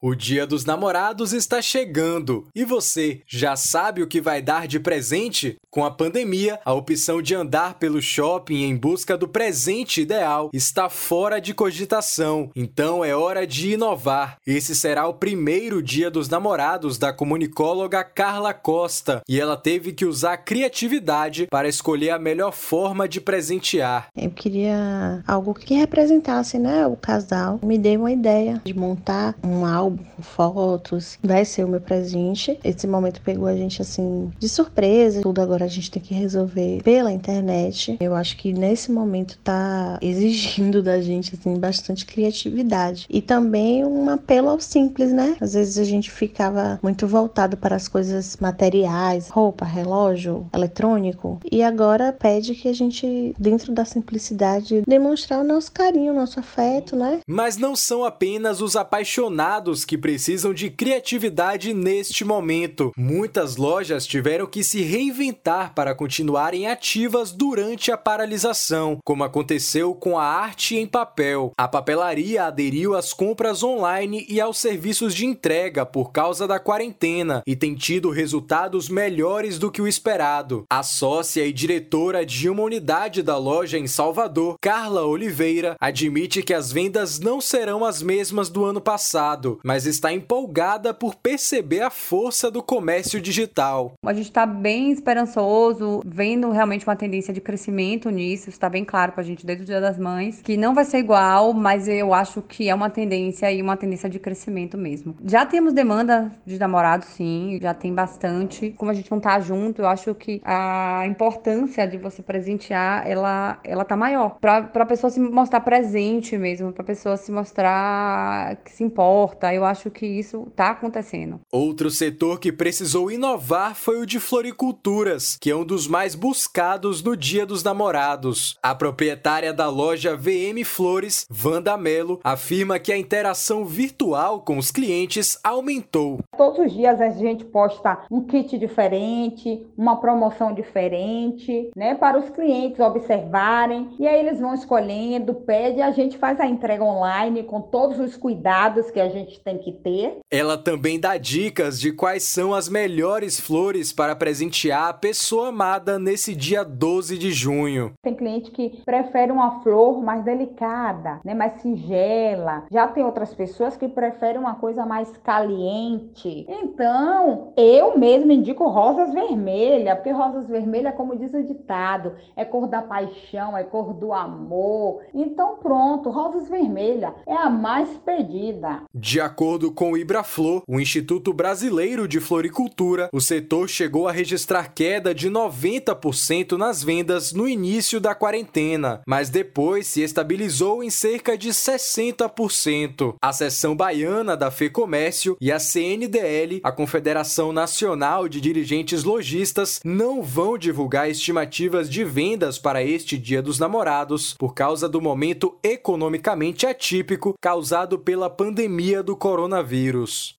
O Dia dos Namorados está chegando e você já sabe o que vai dar de presente? Com a pandemia, a opção de andar pelo shopping em busca do presente ideal está fora de cogitação, então é hora de inovar. Esse será o primeiro Dia dos Namorados da comunicóloga Carla Costa e ela teve que usar criatividade para escolher a melhor forma de presentear. Eu queria algo que representasse né, o casal. Me dei uma ideia de montar um álbum álbum fotos. Vai ser o meu presente. Esse momento pegou a gente assim de surpresa. Tudo agora a gente tem que resolver pela internet. Eu acho que nesse momento tá exigindo da gente assim bastante criatividade e também um apelo ao simples, né? Às vezes a gente ficava muito voltado para as coisas materiais, roupa, relógio, eletrônico, e agora pede que a gente dentro da simplicidade demonstrar o nosso carinho, o nosso afeto, né? Mas não são apenas os apaixonados que precisam de criatividade neste momento. Muitas lojas tiveram que se reinventar para continuarem ativas durante a paralisação, como aconteceu com a arte em papel. A papelaria aderiu às compras online e aos serviços de entrega por causa da quarentena e tem tido resultados melhores do que o esperado. A sócia e diretora de uma unidade da loja em Salvador, Carla Oliveira, admite que as vendas não serão as mesmas do ano passado, mas está empolgada por perceber a força do comércio digital. A gente está bem esperançoso, vendo realmente uma tendência de crescimento nisso, está bem claro para a gente desde o Dia das Mães, que não vai ser igual, mas eu acho que é uma tendência e uma tendência de crescimento mesmo. Já temos demanda de namorado, sim, já tem bastante. Como a gente não tá junto, eu acho que a importância de você presentear, ela, ela tá maior. Para a pessoa se mostrar presente mesmo, para a pessoa se mostrar que se importa eu acho que isso está acontecendo. Outro setor que precisou inovar foi o de floriculturas, que é um dos mais buscados no Dia dos Namorados. A proprietária da loja VM Flores, Vanda Melo, afirma que a interação virtual com os clientes aumentou. Todos os dias a gente posta um kit diferente, uma promoção diferente, né, para os clientes observarem e aí eles vão escolhendo, pede, a gente faz a entrega online com todos os cuidados que a gente tem que ter. Ela também dá dicas de quais são as melhores flores para presentear a pessoa amada nesse dia 12 de junho. Tem cliente que prefere uma flor mais delicada, né, mais singela. Já tem outras pessoas que preferem uma coisa mais caliente. Então, eu mesmo indico rosas vermelhas, porque rosas vermelhas, como diz o ditado, é cor da paixão, é cor do amor. Então, pronto, rosas vermelhas é a mais pedida. De acordo com o Ibraflor, o Instituto Brasileiro de Floricultura, o setor chegou a registrar queda de 90% nas vendas no início da quarentena, mas depois se estabilizou em cerca de 60%. A seção baiana da FEComércio e a CNDL, a Confederação Nacional de Dirigentes Logistas, não vão divulgar estimativas de vendas para este Dia dos Namorados por causa do momento economicamente atípico causado pela pandemia do coronavírus.